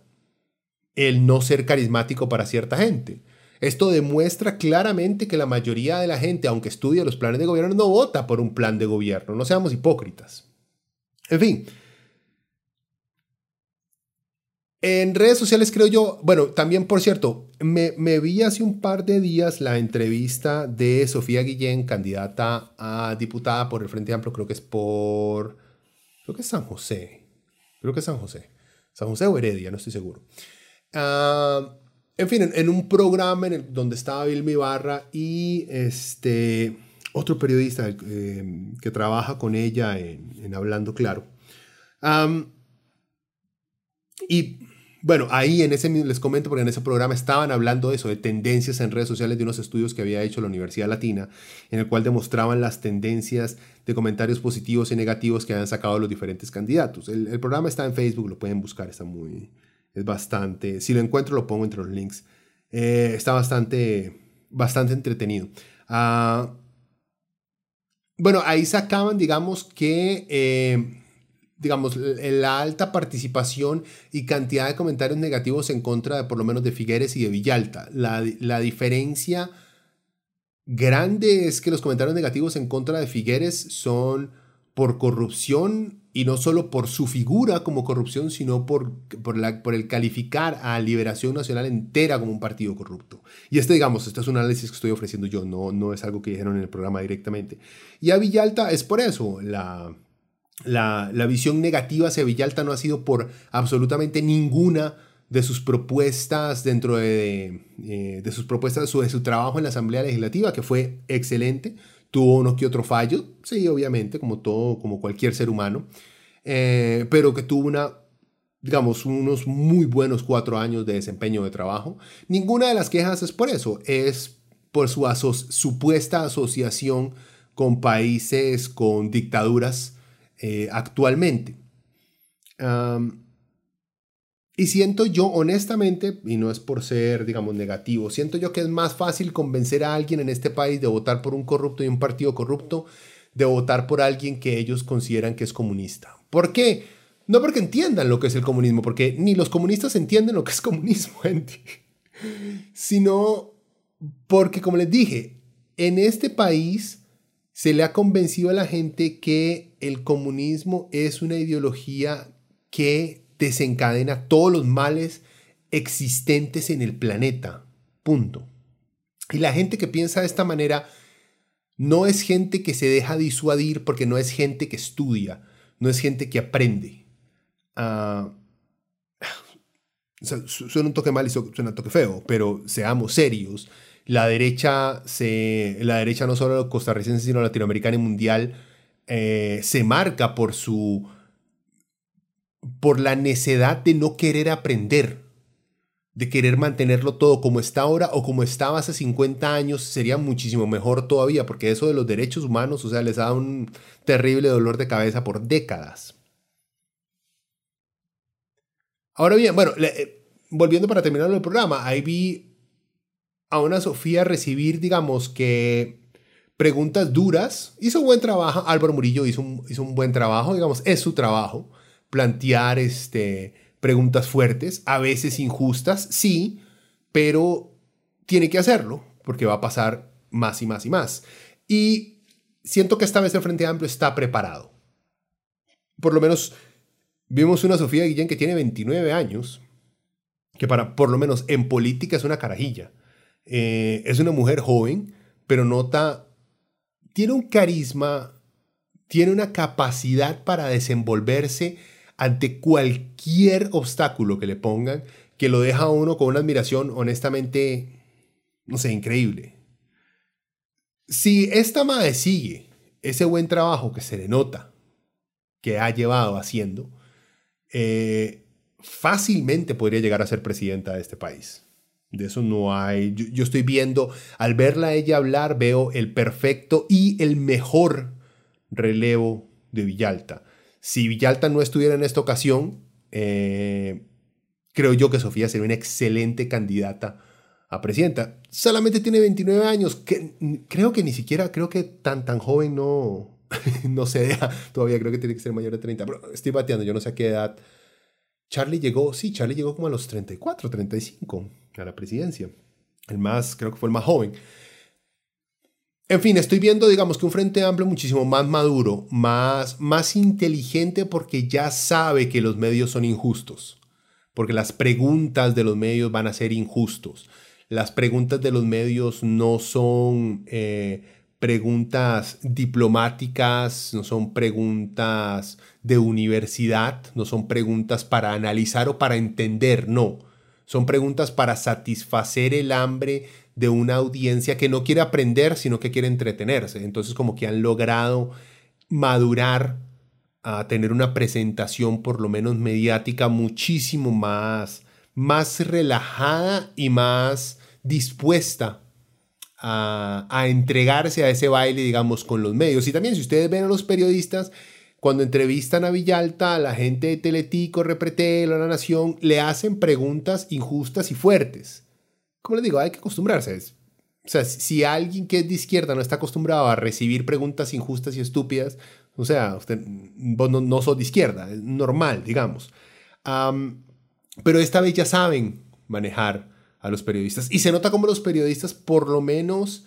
el no ser carismático para cierta gente. Esto demuestra claramente que la mayoría de la gente, aunque estudia los planes de gobierno, no vota por un plan de gobierno. No seamos hipócritas. En fin, En redes sociales creo yo, bueno, también por cierto, me, vi hace un par de días la entrevista de Sofía Guillén, candidata a diputada por el Frente Amplio, creo que es por, creo que es San José, creo que es San José, San José o Heredia, no estoy seguro. Ah, en fin, en, un programa en el, donde estaba Vilmi Barra y este, otro periodista eh, que trabaja con ella en, Hablando Claro. y bueno, ahí en ese les comento porque en ese programa estaban hablando de eso, de tendencias en redes sociales de unos estudios que había hecho la Universidad Latina, en el cual demostraban las tendencias de comentarios positivos y negativos que habían sacado los diferentes candidatos. El, programa está en Facebook, lo pueden buscar, está muy, es bastante, si lo encuentro lo pongo entre los links. Eh, está bastante, bastante entretenido. Ah, bueno, ahí sacaban, digamos, que eh, digamos, la alta participación y cantidad de comentarios negativos en contra de por lo menos de Figueres y de Villalta. La, la diferencia grande es que los comentarios negativos en contra de Figueres son por corrupción y no solo por su figura como corrupción, sino por, por, el calificar a Liberación Nacional entera como un partido corrupto. Y este, digamos, este es un análisis que estoy ofreciendo yo, no, no es algo que dijeron en el programa directamente. Y a Villalta es por eso, la, la, visión negativa hacia Villalta no ha sido por absolutamente ninguna de sus propuestas dentro de, eh, de sus propuestas, de su trabajo en la Asamblea Legislativa, que fue excelente. Tuvo uno que otro fallo, sí, obviamente, como todo, como cualquier ser humano, eh, pero que tuvo una, digamos, unos muy buenos cuatro años de desempeño de trabajo. Ninguna de las quejas es por eso, es por su supuesta asociación con países con dictaduras eh, actualmente. Y siento yo, honestamente, y no es por ser, digamos, negativo, siento yo que es más fácil convencer a alguien en este país de votar por un corrupto y un partido corrupto de votar por alguien que ellos consideran que es comunista. ¿Por qué? No porque entiendan lo que es el comunismo, porque ni los comunistas entienden lo que es comunismo, *laughs* gente. Sino porque, como les dije, en este país se le ha convencido a la gente que el comunismo es una ideología que desencadena todos los males existentes en el planeta. Punto. Y la gente que piensa de esta manera no es gente que se deja disuadir porque no es gente que estudia, no es gente que aprende. *sighs* Uh, suena un toque mal y suena un toque feo, pero seamos serios la derecha, se, la derecha no solo costarricense, sino latinoamericana y mundial, eh, se marca por su por la necedad de no querer aprender. de querer mantenerlo todo como está ahora o como estaba hace 50 años, sería muchísimo mejor todavía, porque eso de los derechos humanos, o sea, les da un terrible dolor de cabeza por décadas. Ahora bien, bueno, eh, volviendo para terminar el programa, ahí vi a una Sofía recibir, digamos, que preguntas duras. Hizo un buen trabajo, Álvaro Murillo hizo un, hizo un buen trabajo, digamos, es su trabajo, plantear este, preguntas fuertes, a veces injustas, sí, pero tiene que hacerlo porque va a pasar más y más y más. Y siento que esta vez el Frente Amplio está preparado. Por lo menos vimos una Sofía Guillén que tiene 29 años, que para, por lo menos en política es una carajilla. Eh, es una mujer joven, pero nota, tiene un carisma, tiene una capacidad para desenvolverse ante cualquier obstáculo que le pongan, que lo deja a uno con una admiración honestamente, no sé, increíble. Si esta madre sigue ese buen trabajo que se le nota que ha llevado haciendo, eh, fácilmente podría llegar a ser presidenta de este país. De eso no hay. Yo, estoy viendo, al verla ella hablar, veo el perfecto y el mejor relevo de Villalta. Si Villalta no estuviera en esta ocasión, eh, creo yo que Sofía sería una excelente candidata a presidenta. Solamente tiene 29 años, creo que ni siquiera, creo que tan, tan joven no, *laughs* no se deja, todavía creo que tiene que ser mayor de 30, pero estoy bateando, yo no sé a qué edad. Charlie llegó, sí, Charlie llegó como a los 34, 35 a la presidencia. El más, creo que fue el más joven. En fin, estoy viendo, digamos, que un Frente Amplio muchísimo más maduro, más, más inteligente porque ya sabe que los medios son injustos, porque las preguntas de los medios van a ser injustos. Las preguntas de los medios no son eh, preguntas diplomáticas, no son preguntas de universidad, no son preguntas para analizar o para entender, no. Son preguntas para satisfacer el hambre de una audiencia que no quiere aprender, sino que quiere entretenerse. Entonces como que han logrado madurar a tener una presentación por lo menos mediática muchísimo más, más relajada y más dispuesta a, a, entregarse a ese baile, digamos, con los medios. Y también si ustedes ven a los periodistas, cuando entrevistan a Villalta, a la gente de Teletico, Repretel, a La Nación, le hacen preguntas injustas y fuertes como les digo, hay que acostumbrarse. O sea, si alguien que es de izquierda no está acostumbrado a recibir preguntas injustas y estúpidas, o sea, usted vos no, no sos de izquierda, es normal, digamos. pero esta vez ya saben manejar a los periodistas. Y se nota como los periodistas, por lo menos,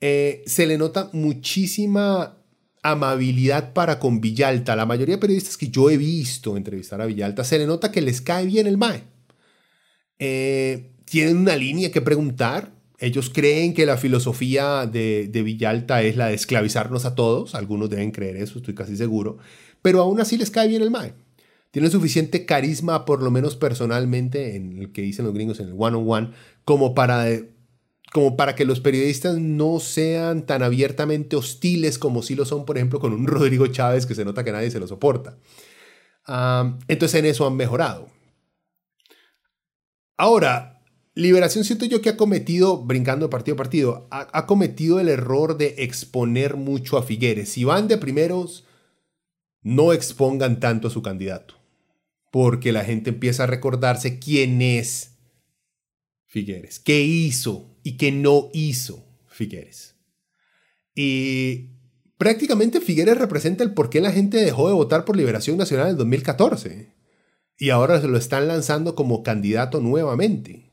eh, se le nota muchísima amabilidad para con Villalta. La mayoría de periodistas que yo he visto entrevistar a Villalta, se le nota que les cae bien el MAE. Eh, tienen una línea que preguntar. Ellos creen que la filosofía de, Villalta es la de esclavizarnos a todos. Algunos deben creer eso, estoy casi seguro. Pero aún así les cae bien el MAE. Tienen suficiente carisma, por lo menos personalmente, en el que dicen los gringos, en el one-on-one, como para como para que los periodistas no sean tan abiertamente hostiles como si lo son, por ejemplo, con un *laughs* Rodrigo Chávez que se nota que nadie se lo soporta. Ah, entonces en eso han mejorado. Ahora, Liberación siento yo que ha cometido, brincando de partido a partido, ha, cometido el error de exponer mucho a Figueres. Si van de primeros, no expongan tanto a su candidato, porque la gente empieza a recordarse quién es Figueres, qué hizo y qué no hizo Figueres. Y prácticamente Figueres representa el por qué la gente dejó de votar por Liberación Nacional en 2014 y ahora se lo están lanzando como candidato nuevamente.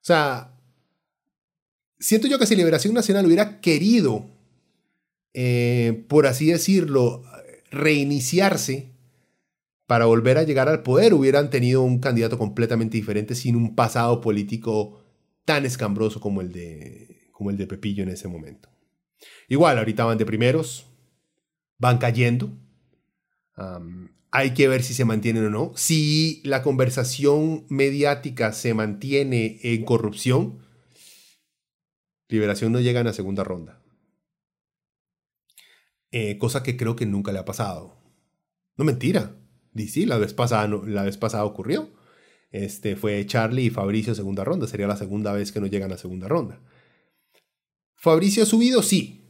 O sea, siento yo que si Liberación Nacional hubiera querido, eh, por así decirlo, reiniciarse para volver a llegar al poder, hubieran tenido un candidato completamente diferente sin un pasado político tan escambroso como el de, como el de Pepillo en ese momento. Igual, ahorita van de primeros, van cayendo. Hay que ver si se mantienen o no. Si la conversación mediática se mantiene en corrupción, Liberación no llega a la segunda ronda. Eh, cosa que creo que nunca le ha pasado. No mentira. Sí, la vez pasada, la vez pasada ocurrió. este, fue Charlie y Fabricio segunda ronda. Sería la segunda vez que no llegan a segunda ronda. Fabricio ha subido, sí,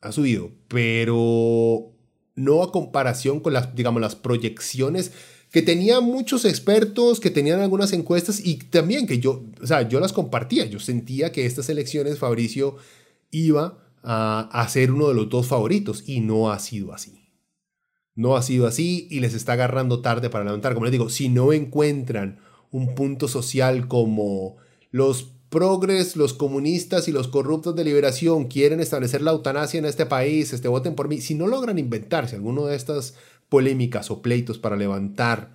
ha subido, pero no a comparación con las, digamos, las proyecciones que tenían muchos expertos, que tenían algunas encuestas y también que yo, o sea, yo las compartía. Yo sentía que estas elecciones Fabricio iba a, a ser uno de los dos favoritos y no ha sido así. No ha sido así y les está agarrando tarde para levantar. Como les digo, si no encuentran un punto social como los progres, los comunistas y los corruptos de liberación quieren establecer la eutanasia en este país, este, voten por mí, si no logran inventarse alguno de estas polémicas o pleitos para levantar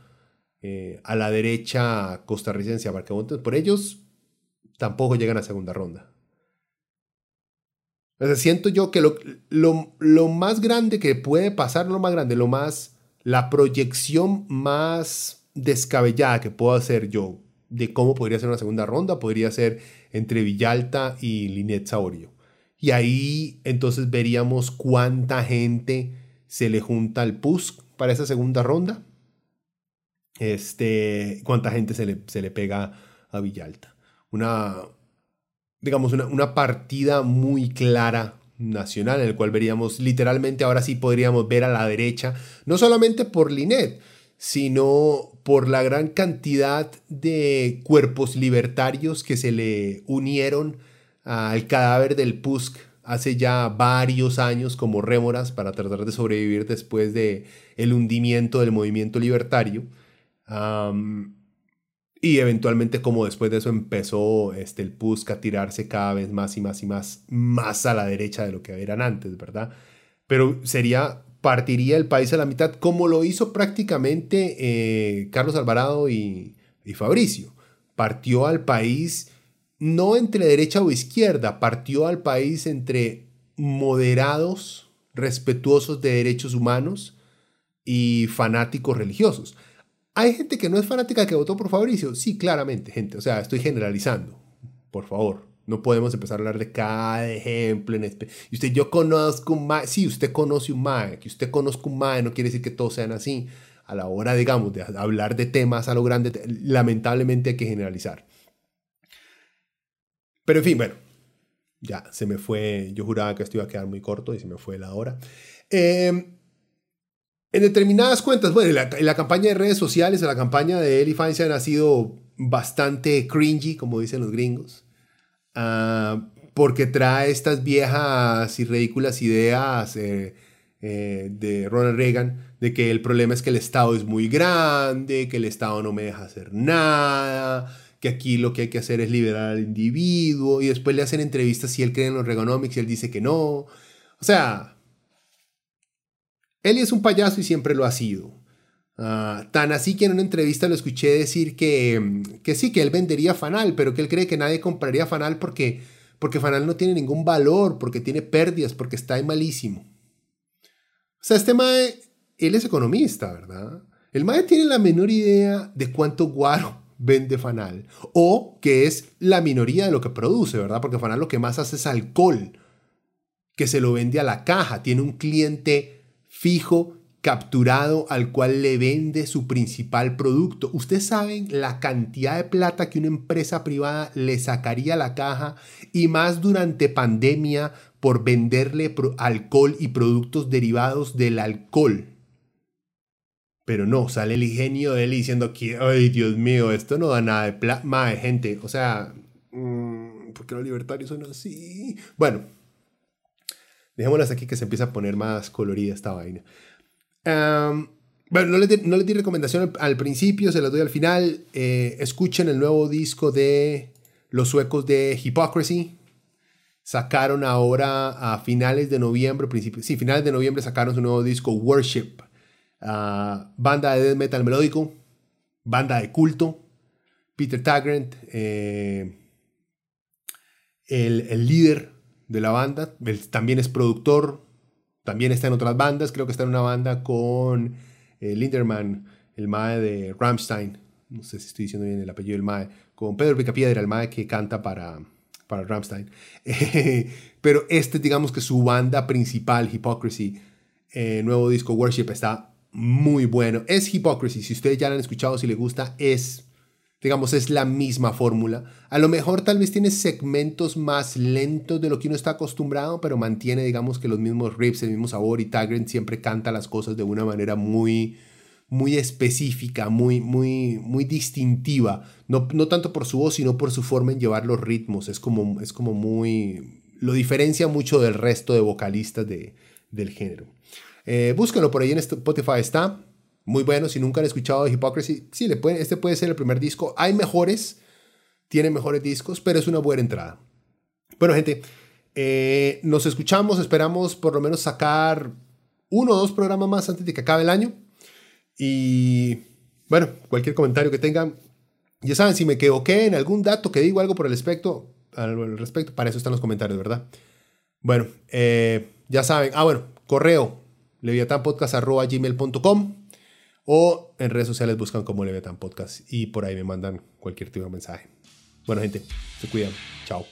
eh, a la derecha costarricense para que voten por ellos, tampoco llegan a segunda ronda. siento yo que lo, lo, lo más grande que puede pasar, lo más grande, lo más, la proyección más descabellada que puedo hacer yo de cómo podría ser una segunda ronda, podría ser entre Villalta y Linet Saborio. Y ahí entonces veríamos cuánta gente se le junta al PUSC para esa segunda ronda. Este, cuánta gente se le, se le pega a Villalta. Una, digamos, una, una partida muy clara nacional en el cual veríamos literalmente ahora sí podríamos ver a la derecha, no solamente por Linet, sino por la gran cantidad de cuerpos libertarios que se le unieron al cadáver del PUSC hace ya varios años como rémoras para tratar de sobrevivir después de el hundimiento del movimiento libertario. y eventualmente como después de eso empezó este, el PUSC a tirarse cada vez más y más y más, más a la derecha de lo que eran antes, ¿verdad? Pero sería partiría el país a la mitad, como lo hizo prácticamente eh, Carlos Alvarado y, y Fabricio. Partió al país no entre derecha o izquierda, partió al país entre moderados, respetuosos de derechos humanos y fanáticos religiosos. ¿Hay gente que no es fanática que votó por Fabricio? Sí, claramente, gente. O sea, estoy generalizando. Por favor. No podemos empezar a hablar de cada ejemplo. Y usted, yo conozco un MAE. Sí, usted conoce un MAE. Que usted conozca un MAE no quiere decir que todos sean así. A la hora, digamos, de hablar de temas a lo grande, lamentablemente hay que generalizar. Pero en fin, bueno, ya se me fue. Yo juraba que esto iba a quedar muy corto y se me fue la hora. Em, en determinadas cuentas, bueno, la, la, campaña de redes sociales, la campaña de Eli Feinstein ha sido bastante cringy, como dicen los gringos. Ah, porque trae estas viejas y ridículas ideas eh, eh, de Ronald Reagan de que el problema es que el Estado es muy grande, que el Estado no me deja hacer nada, que aquí lo que hay que hacer es liberar al individuo, y después le hacen entrevistas si él cree en los Reaganomics y él dice que no. O sea, él es un payaso y siempre lo ha sido. Ah, tan así que en una entrevista lo escuché decir que, que sí, que él vendería Fanal, pero que él cree que nadie compraría Fanal porque, porque Fanal no tiene ningún valor, porque tiene pérdidas, porque está malísimo. O sea, este Mae, él es economista, ¿verdad? El Mae tiene la menor idea de cuánto guaro vende Fanal, o que es la minoría de lo que produce, ¿verdad? Porque Fanal lo que más hace es alcohol, que se lo vende a la caja, tiene un cliente fijo capturado al cual le vende su principal producto. Ustedes saben la cantidad de plata que una empresa privada le sacaría a la caja y más durante pandemia por venderle alcohol y productos derivados del alcohol. Pero no, sale el ingenio de él diciendo que, ay Dios mío, esto no da nada de plata. Más gente, o sea, mm, ¿por qué los libertarios son así? Bueno, dejémoslas aquí que se empieza a poner más colorida esta vaina bueno, no le, di recomendación al, principio, se las doy al final. Eh, escuchen el nuevo disco de los suecos de Hypocrisy. Sacaron ahora a finales de noviembre, principios, sí, finales de noviembre sacaron su nuevo disco Worship. Ah, banda de death metal melódico, banda de culto. Peter Tagrant, eh, el, líder de la banda, también es productor, también está en otras bandas, creo que está en una banda con eh, Linderman, el mae de Rammstein, no sé si estoy diciendo bien el apellido del mae, con Pedro Picapiedra, el mae que canta para, para Rammstein. *laughs* pero este, digamos que su banda principal, Hypocrisy, eh, nuevo disco Worship, está muy bueno. Es Hypocrisy, si ustedes ya lo han escuchado, si les gusta, es digamos, es la misma fórmula. A lo mejor tal vez tiene segmentos más lentos de lo que uno está acostumbrado, pero mantiene, digamos, que los mismos riffs, el mismo sabor y Tagren siempre canta las cosas de una manera muy, muy específica, muy, muy, muy distintiva. No, no tanto por su voz, sino por su forma en llevar los ritmos. Es como, es como muy... Lo diferencia mucho del resto de vocalistas de, del género. Eh, por ahí en Spotify está. Muy bueno. Si nunca han escuchado de Hypocrisy, sí, le pueden, este puede ser el primer disco. Hay mejores, tiene mejores discos, pero es una buena entrada. Bueno, gente, eh, nos escuchamos. Esperamos por lo menos sacar uno o dos programas más antes de que acabe el año. Y bueno, cualquier comentario que tengan, ya saben, si me equivoqué en algún dato que digo algo por el respecto, al respecto, para eso están los comentarios, ¿verdad? Bueno, eh, ya saben. Ah, bueno, correo leviatanpodcast.gmail.com o en redes sociales buscan como Leviatan Podcast y por ahí me mandan cualquier tipo de mensaje. Bueno, gente, se cuidan. Chao.